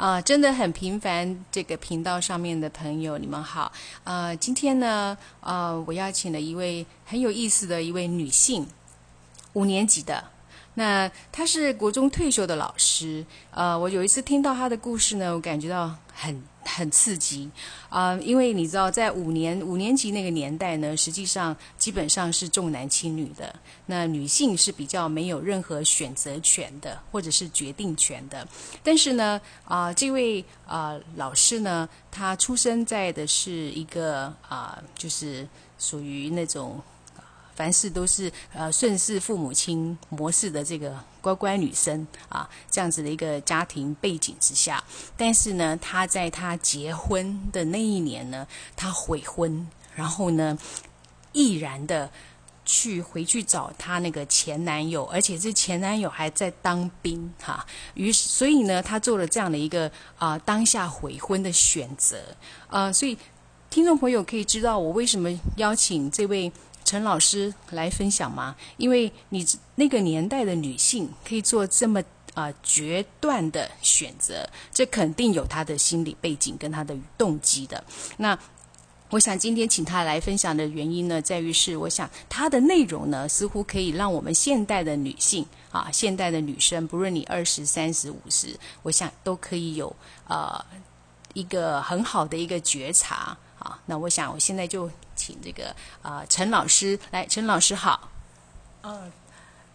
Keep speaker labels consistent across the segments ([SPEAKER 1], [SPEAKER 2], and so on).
[SPEAKER 1] 啊，真的很平凡。这个频道上面的朋友，你们好。呃，今天呢，呃，我邀请了一位很有意思的一位女性，五年级的。那他是国中退休的老师。呃，我有一次听到他的故事呢，我感觉到很。很刺激啊！因为你知道，在五年五年级那个年代呢，实际上基本上是重男轻女的。那女性是比较没有任何选择权的，或者是决定权的。但是呢，啊，这位啊老师呢，他出生在的是一个啊，就是属于那种。凡事都是呃顺势父母亲模式的这个乖乖女生啊，这样子的一个家庭背景之下，但是呢，她在她结婚的那一年呢，她悔婚，然后呢，毅然的去回去找她那个前男友，而且这前男友还在当兵哈。于是，所以呢，她做了这样的一个啊当下悔婚的选择啊。所以，听众朋友可以知道我为什么邀请这位。陈老师来分享吗？因为你那个年代的女性可以做这么啊决断的选择，这肯定有她的心理背景跟她的动机的。那我想今天请她来分享的原因呢，在于是我想她的内容呢，似乎可以让我们现代的女性啊，现代的女生，不论你二十三十五十，我想都可以有呃一个很好的一个觉察。好，那我想我现在就请这个啊陈老师来，陈老师好。
[SPEAKER 2] 哦，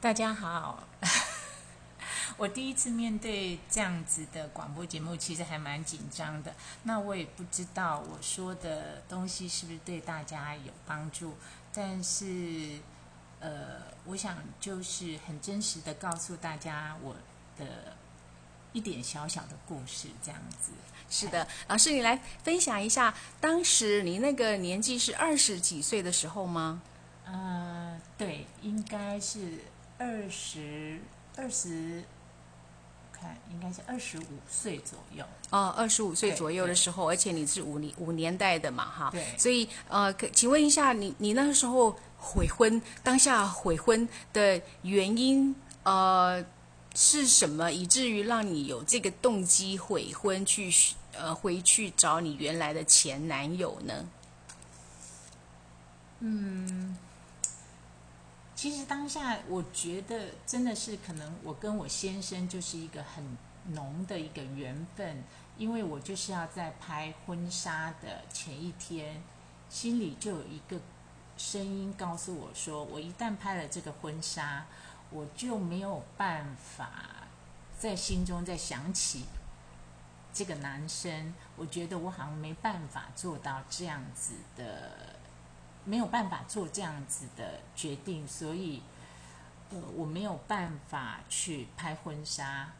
[SPEAKER 2] 大家好。我第一次面对这样子的广播节目，其实还蛮紧张的。那我也不知道我说的东西是不是对大家有帮助，但是呃，我想就是很真实的告诉大家我的一点小小的故事，这样子。
[SPEAKER 1] 是的，老师，你来分享一下，当时你那个年纪是二十几岁的时候吗？
[SPEAKER 2] 呃，对，应该是二十二十，看应该是二十五岁左右。
[SPEAKER 1] 哦，二十五岁左右的时候，而且你是五年五年代的嘛，哈。
[SPEAKER 2] 对。
[SPEAKER 1] 所以呃，请问一下，你你那个时候悔婚，当下悔婚的原因呃？是什么以至于让你有这个动机悔婚去呃回去找你原来的前男友呢？
[SPEAKER 2] 嗯，其实当下我觉得真的是可能我跟我先生就是一个很浓的一个缘分，因为我就是要在拍婚纱的前一天，心里就有一个声音告诉我说，我一旦拍了这个婚纱。我就没有办法在心中再想起这个男生，我觉得我好像没办法做到这样子的，没有办法做这样子的决定，所以呃我没有办法去拍婚纱，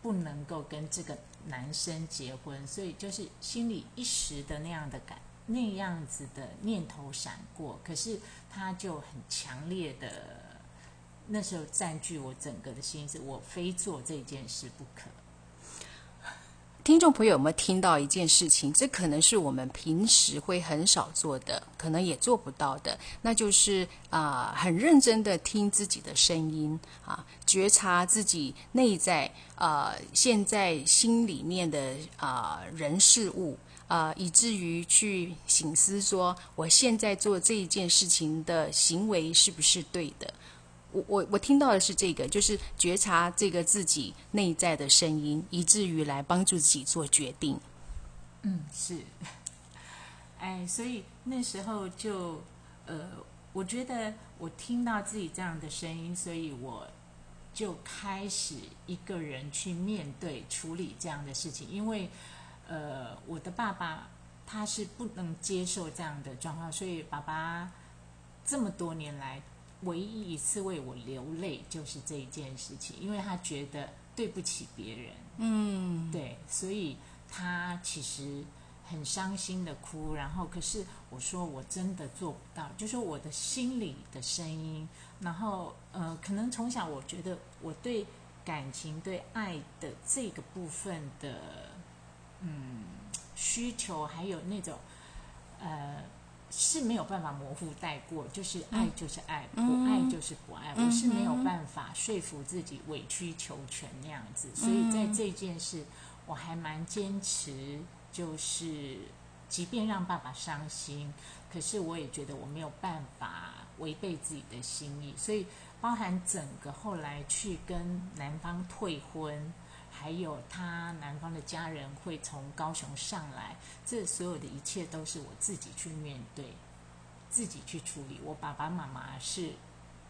[SPEAKER 2] 不能够跟这个男生结婚，所以就是心里一时的那样的感那样子的念头闪过，可是他就很强烈的。那时候占据我整个的心思，我非做这件事不可。
[SPEAKER 1] 听众朋友有没有听到一件事情？这可能是我们平时会很少做的，可能也做不到的，那就是啊，很认真的听自己的声音啊，觉察自己内在啊，现在心里面的啊人事物啊，以至于去醒思说，我现在做这一件事情的行为是不是对的？我我我听到的是这个，就是觉察这个自己内在的声音，以至于来帮助自己做决定。
[SPEAKER 2] 嗯，是。哎，所以那时候就呃，我觉得我听到自己这样的声音，所以我就开始一个人去面对处理这样的事情。因为呃，我的爸爸他是不能接受这样的状况，所以爸爸这么多年来。唯一一次为我流泪就是这一件事情，因为他觉得对不起别人，
[SPEAKER 1] 嗯，
[SPEAKER 2] 对，所以他其实很伤心的哭。然后，可是我说我真的做不到，就是我的心里的声音。然后，呃，可能从小我觉得我对感情、对爱的这个部分的，嗯，需求还有那种，呃。是没有办法模糊带过，就是爱就是爱，不爱就是不爱。我是没有办法说服自己委曲求全那样子，所以在这件事，我还蛮坚持，就是即便让爸爸伤心，可是我也觉得我没有办法违背自己的心意，所以包含整个后来去跟男方退婚。还有他男方的家人会从高雄上来，这所有的一切都是我自己去面对，自己去处理。我爸爸妈妈是，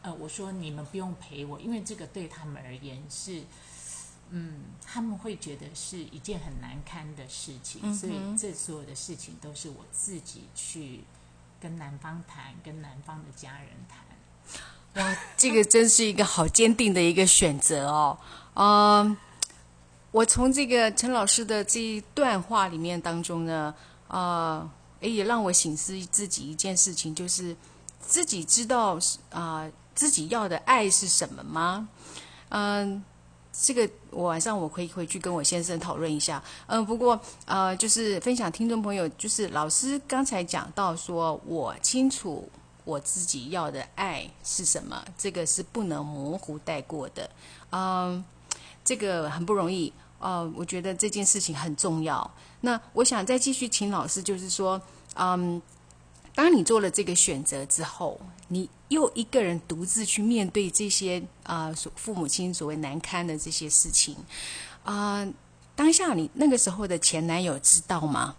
[SPEAKER 2] 呃，我说你们不用陪我，因为这个对他们而言是，嗯，他们会觉得是一件很难堪的事情，所以这所有的事情都是我自己去跟男方谈，跟男方的家人谈。
[SPEAKER 1] 哇，这个真是一个好坚定的一个选择哦，嗯。我从这个陈老师的这一段话里面当中呢，啊，也让我醒思自己一件事情，就是自己知道啊自己要的爱是什么吗？嗯，这个我晚上我可以回去跟我先生讨论一下。嗯，不过呃，就是分享听众朋友，就是老师刚才讲到说，我清楚我自己要的爱是什么，这个是不能模糊带过的。嗯，这个很不容易。哦，我觉得这件事情很重要。那我想再继续请老师，就是说，嗯，当你做了这个选择之后，你又一个人独自去面对这些啊，所父母亲所谓难堪的这些事情，啊，当下你那个时候的前男友知道吗？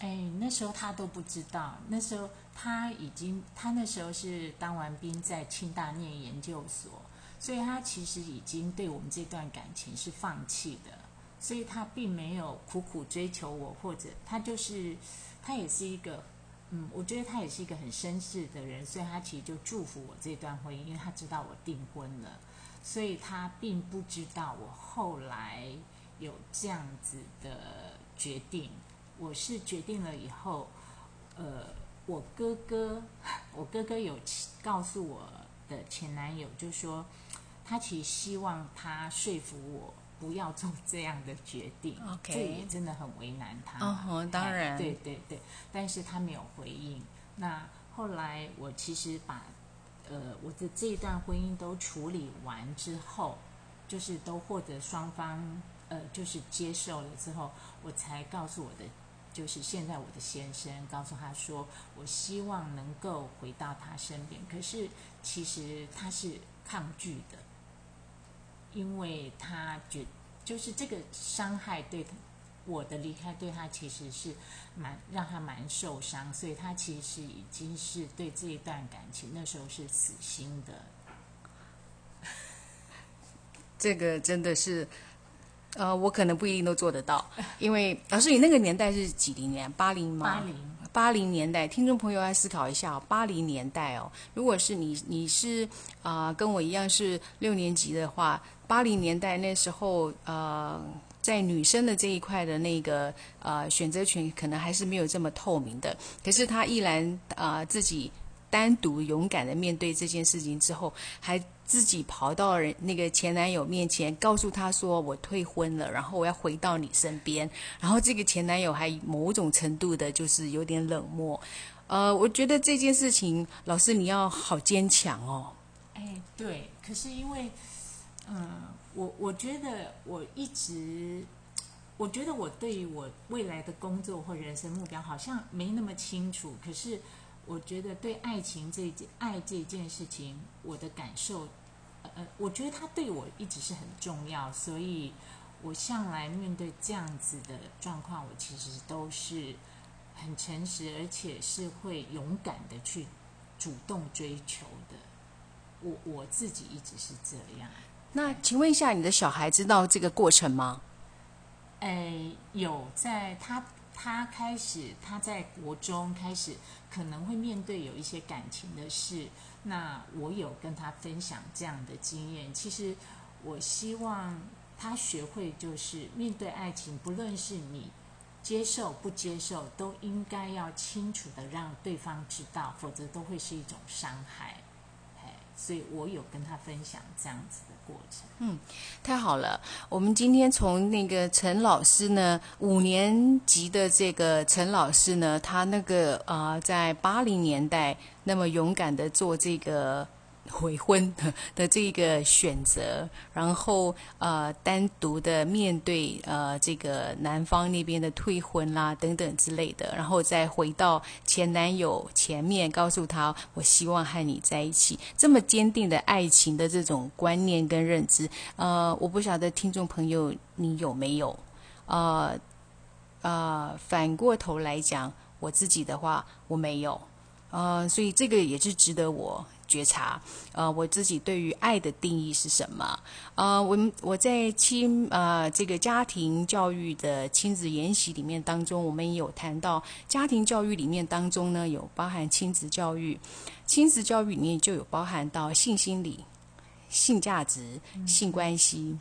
[SPEAKER 2] 哎，那时候他都不知道。那时候他已经，他那时候是当完兵在清大念研究所。所以他其实已经对我们这段感情是放弃的，所以他并没有苦苦追求我，或者他就是他也是一个，嗯，我觉得他也是一个很绅士的人，所以他其实就祝福我这段婚姻，因为他知道我订婚了，所以他并不知道我后来有这样子的决定。我是决定了以后，呃，我哥哥，我哥哥有告诉我的前男友，就说。他其实希望他说服我不要做这样的决定，这也真的很为难他。
[SPEAKER 1] 哦当然，
[SPEAKER 2] 对对对，但是他没有回应。那后来我其实把呃我的这一段婚姻都处理完之后，就是都获得双方呃就是接受了之后，我才告诉我的就是现在我的先生，告诉他说我希望能够回到他身边，可是其实他是抗拒的。因为他觉就是这个伤害对他，我的离开对他其实是蛮让他蛮受伤，所以他其实已经是对这一段感情那时候是死心的。
[SPEAKER 1] 这个真的是，呃，我可能不一定都做得到，因为老师，你那个年代是几零年？八零吗？
[SPEAKER 2] 八零。
[SPEAKER 1] 八零年代，听众朋友来思考一下哦。八零年代哦，如果是你，你是啊，跟我一样是六年级的话，八零年代那时候，呃，在女生的这一块的那个呃选择权，可能还是没有这么透明的。可是她依然啊，自己单独勇敢的面对这件事情之后，还。自己跑到人那个前男友面前，告诉他说：“我退婚了，然后我要回到你身边。”然后这个前男友还某种程度的，就是有点冷漠。呃，我觉得这件事情，老师你要好坚强哦。
[SPEAKER 2] 哎，对。可是因为，嗯，我我觉得我一直，我觉得我对于我未来的工作或人生目标好像没那么清楚。可是我觉得对爱情这件爱这件事情，我的感受。呃，我觉得他对我一直是很重要，所以我向来面对这样子的状况，我其实都是很诚实，而且是会勇敢的去主动追求的。我我自己一直是这样。
[SPEAKER 1] 那请问一下，你的小孩知道这个过程吗？
[SPEAKER 2] 哎，有，在他他开始他在国中开始可能会面对有一些感情的事。那我有跟他分享这样的经验，其实我希望他学会，就是面对爱情，不论是你接受不接受，都应该要清楚的让对方知道，否则都会是一种伤害。所以我有跟他分享这样子的过程。
[SPEAKER 1] 嗯，太好了。我们今天从那个陈老师呢，五年级的这个陈老师呢，他那个啊，在八零年代那么勇敢的做这个悔婚 的这个选择，然后呃单独的面对呃这个男方那边的退婚啦等等之类的，然后再回到前男友前面，告诉他我希望和你在一起，这么坚定的爱情的这种观念跟认知，呃，我不晓得听众朋友你有没有，呃呃，反过头来讲，我自己的话我没有，呃，所以这个也是值得我。觉察，呃，我自己对于爱的定义是什么？呃，我们我在亲呃这个家庭教育的亲子研习里面当中，我们也有谈到家庭教育里面当中呢，有包含亲子教育，亲子教育里面就有包含到性心理、性价值、性关系。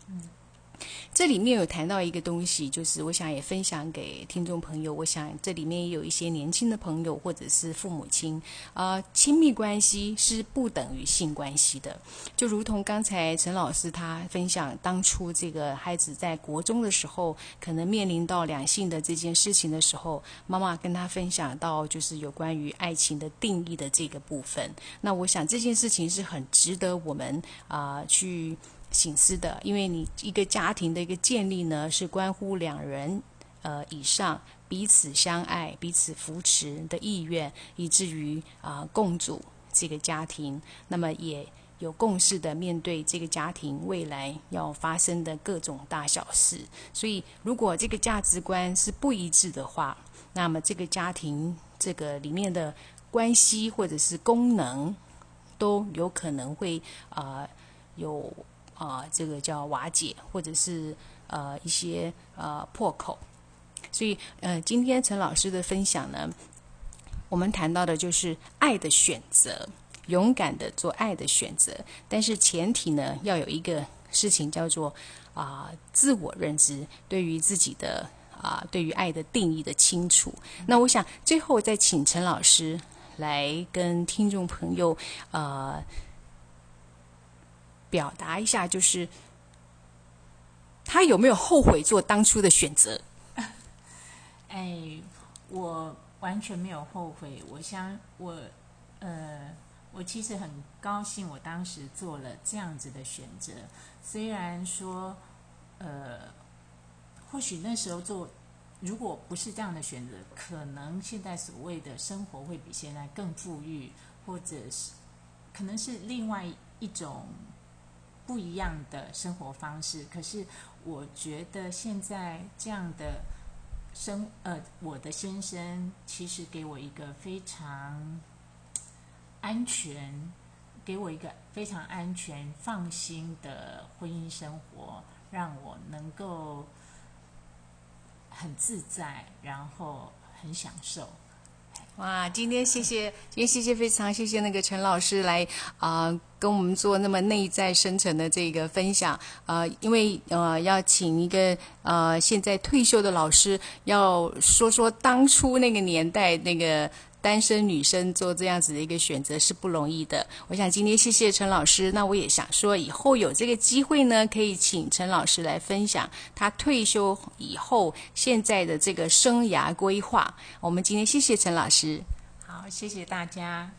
[SPEAKER 1] 这里面有谈到一个东西，就是我想也分享给听众朋友。我想这里面也有一些年轻的朋友或者是父母亲，啊，亲密关系是不等于性关系的。就如同刚才陈老师他分享，当初这个孩子在国中的时候，可能面临到两性的这件事情的时候，妈妈跟他分享到就是有关于爱情的定义的这个部分。那我想这件事情是很值得我们啊去。醒思的，因为你一个家庭的一个建立呢，是关乎两人呃以上彼此相爱、彼此扶持的意愿，以至于啊共组这个家庭，那么也有共识的面对这个家庭未来要发生的各种大小事。所以，如果这个价值观是不一致的话，那么这个家庭这个里面的关系或者是功能，都有可能会啊有。啊，这个叫瓦解，或者是呃一些呃破口。所以呃，今天陈老师的分享呢，我们谈到的就是爱的选择，勇敢的做爱的选择。但是前提呢，要有一个事情叫做啊自我认知，对于自己的啊对于爱的定义的清楚。那我想最后再请陈老师来跟听众朋友呃。表达一下，就是他有没有后悔做当初的选择？
[SPEAKER 2] 哎，我完全没有后悔。我想，我呃，我其实很高兴，我当时做了这样子的选择。虽然说，呃，或许那时候做，如果不是这样的选择，可能现在所谓的生活会比现在更富裕，或者是可能是另外一种。不一样的生活方式，可是我觉得现在这样的生呃，我的先生其实给我一个非常安全，给我一个非常安全、放心的婚姻生活，让我能够很自在，然后很享受。
[SPEAKER 1] 哇，今天谢谢，今天谢谢非常谢谢那个陈老师来啊，跟我们做那么内在深层的这个分享呃，因为呃要请一个呃现在退休的老师，要说说当初那个年代那个。单身女生做这样子的一个选择是不容易的。我想今天谢谢陈老师，那我也想说，以后有这个机会呢，可以请陈老师来分享他退休以后现在的这个生涯规划。我们今天谢谢陈老师，
[SPEAKER 2] 好，谢谢大家。